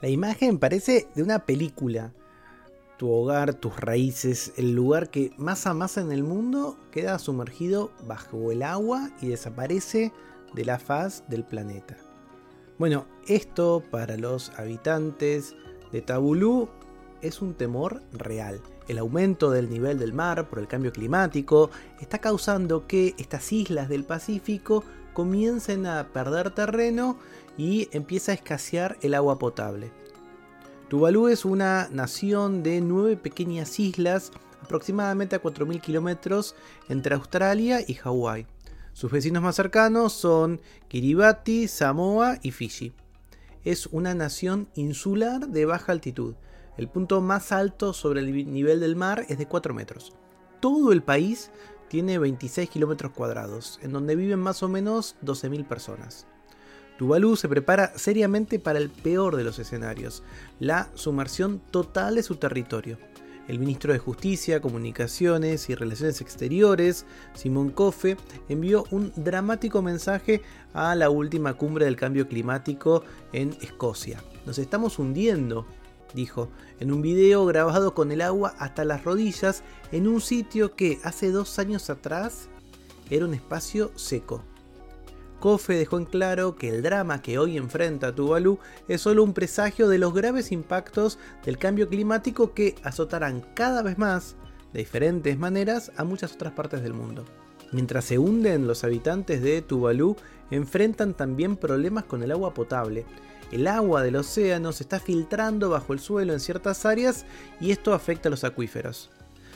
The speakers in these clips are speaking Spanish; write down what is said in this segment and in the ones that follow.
La imagen parece de una película. Tu hogar, tus raíces, el lugar que más amas en el mundo queda sumergido bajo el agua y desaparece de la faz del planeta. Bueno, esto para los habitantes de Tabulú es un temor real. El aumento del nivel del mar por el cambio climático está causando que estas islas del Pacífico comiencen a perder terreno y empieza a escasear el agua potable. Tuvalu es una nación de nueve pequeñas islas aproximadamente a 4.000 kilómetros entre Australia y Hawái. Sus vecinos más cercanos son Kiribati, Samoa y Fiji. Es una nación insular de baja altitud. El punto más alto sobre el nivel del mar es de 4 metros. Todo el país tiene 26 kilómetros cuadrados, en donde viven más o menos 12.000 personas. Tuvalu se prepara seriamente para el peor de los escenarios, la sumersión total de su territorio. El ministro de Justicia, Comunicaciones y Relaciones Exteriores, Simón Kofe, envió un dramático mensaje a la última cumbre del cambio climático en Escocia. Nos estamos hundiendo, dijo, en un video grabado con el agua hasta las rodillas en un sitio que hace dos años atrás era un espacio seco. Kofe dejó en claro que el drama que hoy enfrenta Tuvalu es solo un presagio de los graves impactos del cambio climático que azotarán cada vez más, de diferentes maneras, a muchas otras partes del mundo. Mientras se hunden, los habitantes de Tuvalu enfrentan también problemas con el agua potable. El agua del océano se está filtrando bajo el suelo en ciertas áreas y esto afecta a los acuíferos.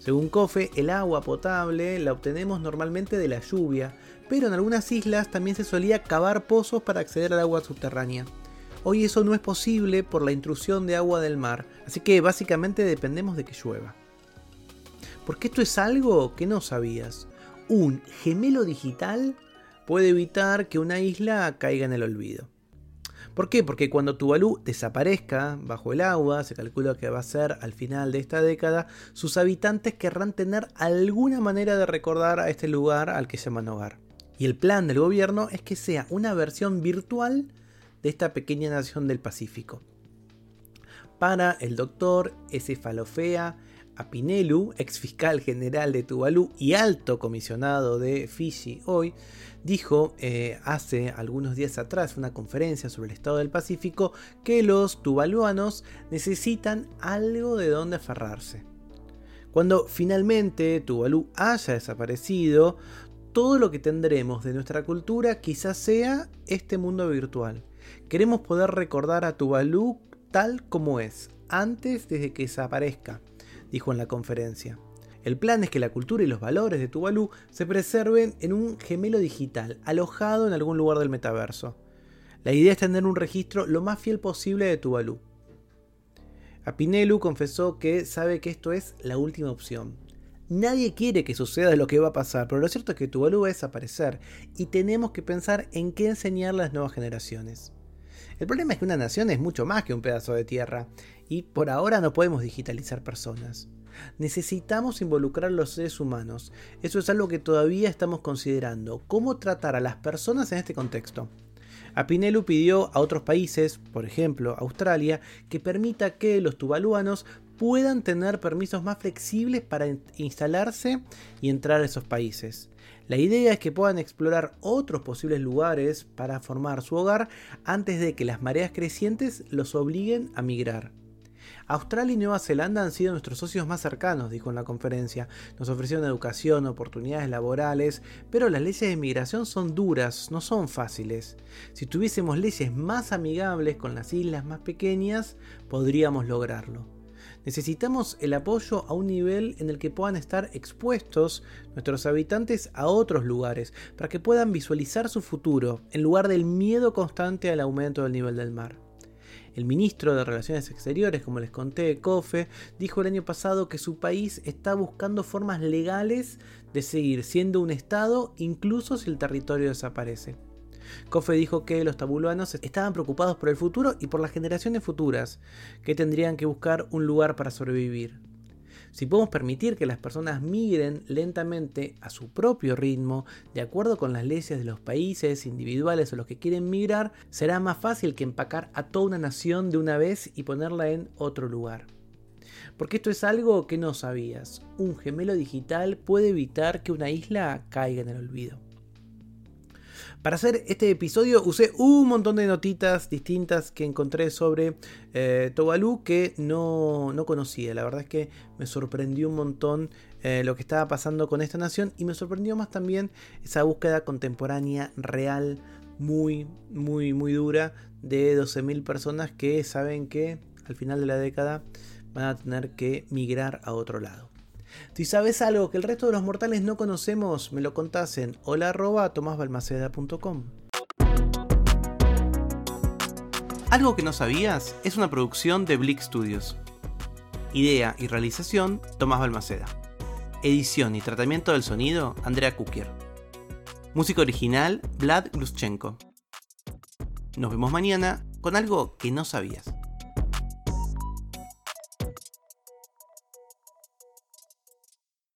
Según Kofe, el agua potable la obtenemos normalmente de la lluvia, pero en algunas islas también se solía cavar pozos para acceder al agua subterránea. Hoy eso no es posible por la intrusión de agua del mar, así que básicamente dependemos de que llueva. Porque esto es algo que no sabías. Un gemelo digital puede evitar que una isla caiga en el olvido. ¿Por qué? Porque cuando Tuvalu desaparezca bajo el agua, se calcula que va a ser al final de esta década, sus habitantes querrán tener alguna manera de recordar a este lugar al que llaman hogar. Y el plan del gobierno es que sea una versión virtual de esta pequeña nación del Pacífico. Para el doctor Esefalofea Apinelu, ex fiscal general de Tuvalu y alto comisionado de Fiji hoy, dijo eh, hace algunos días atrás una conferencia sobre el estado del Pacífico que los tuvaluanos necesitan algo de donde aferrarse. Cuando finalmente Tuvalu haya desaparecido, todo lo que tendremos de nuestra cultura quizás sea este mundo virtual. Queremos poder recordar a Tuvalu tal como es, antes de que desaparezca, dijo en la conferencia. El plan es que la cultura y los valores de Tuvalu se preserven en un gemelo digital, alojado en algún lugar del metaverso. La idea es tener un registro lo más fiel posible de Tuvalu. Apinelu confesó que sabe que esto es la última opción, Nadie quiere que suceda lo que va a pasar, pero lo cierto es que Tuvalu va a desaparecer y tenemos que pensar en qué enseñar a las nuevas generaciones. El problema es que una nación es mucho más que un pedazo de tierra y por ahora no podemos digitalizar personas. Necesitamos involucrar a los seres humanos. Eso es algo que todavía estamos considerando. ¿Cómo tratar a las personas en este contexto? Apinelu pidió a otros países, por ejemplo Australia, que permita que los tuvaluanos puedan tener permisos más flexibles para instalarse y entrar a esos países. La idea es que puedan explorar otros posibles lugares para formar su hogar antes de que las mareas crecientes los obliguen a migrar. Australia y Nueva Zelanda han sido nuestros socios más cercanos, dijo en la conferencia. Nos ofrecieron educación, oportunidades laborales, pero las leyes de inmigración son duras, no son fáciles. Si tuviésemos leyes más amigables con las islas más pequeñas, podríamos lograrlo. Necesitamos el apoyo a un nivel en el que puedan estar expuestos nuestros habitantes a otros lugares, para que puedan visualizar su futuro, en lugar del miedo constante al aumento del nivel del mar. El ministro de Relaciones Exteriores, como les conté, Kofe, dijo el año pasado que su país está buscando formas legales de seguir siendo un Estado incluso si el territorio desaparece. Kofe dijo que los tabulanos estaban preocupados por el futuro y por las generaciones futuras, que tendrían que buscar un lugar para sobrevivir. Si podemos permitir que las personas migren lentamente a su propio ritmo, de acuerdo con las leyes de los países individuales o los que quieren migrar, será más fácil que empacar a toda una nación de una vez y ponerla en otro lugar. Porque esto es algo que no sabías. Un gemelo digital puede evitar que una isla caiga en el olvido. Para hacer este episodio usé un montón de notitas distintas que encontré sobre eh, Tobalú que no, conocía. La verdad es que me sorprendió un montón eh, lo que estaba pasando con esta nación y me sorprendió más también esa búsqueda contemporánea real muy, muy, muy dura de 12.000 personas que saben que al final de la década van a tener que migrar a otro lado. Si sabes algo que el resto de los mortales no conocemos, me lo contás en hola Algo que no sabías es una producción de Blick Studios. Idea y realización, Tomás Balmaceda. Edición y tratamiento del sonido, Andrea Kukier. Música original, Vlad Gluschenko. Nos vemos mañana con algo que no sabías.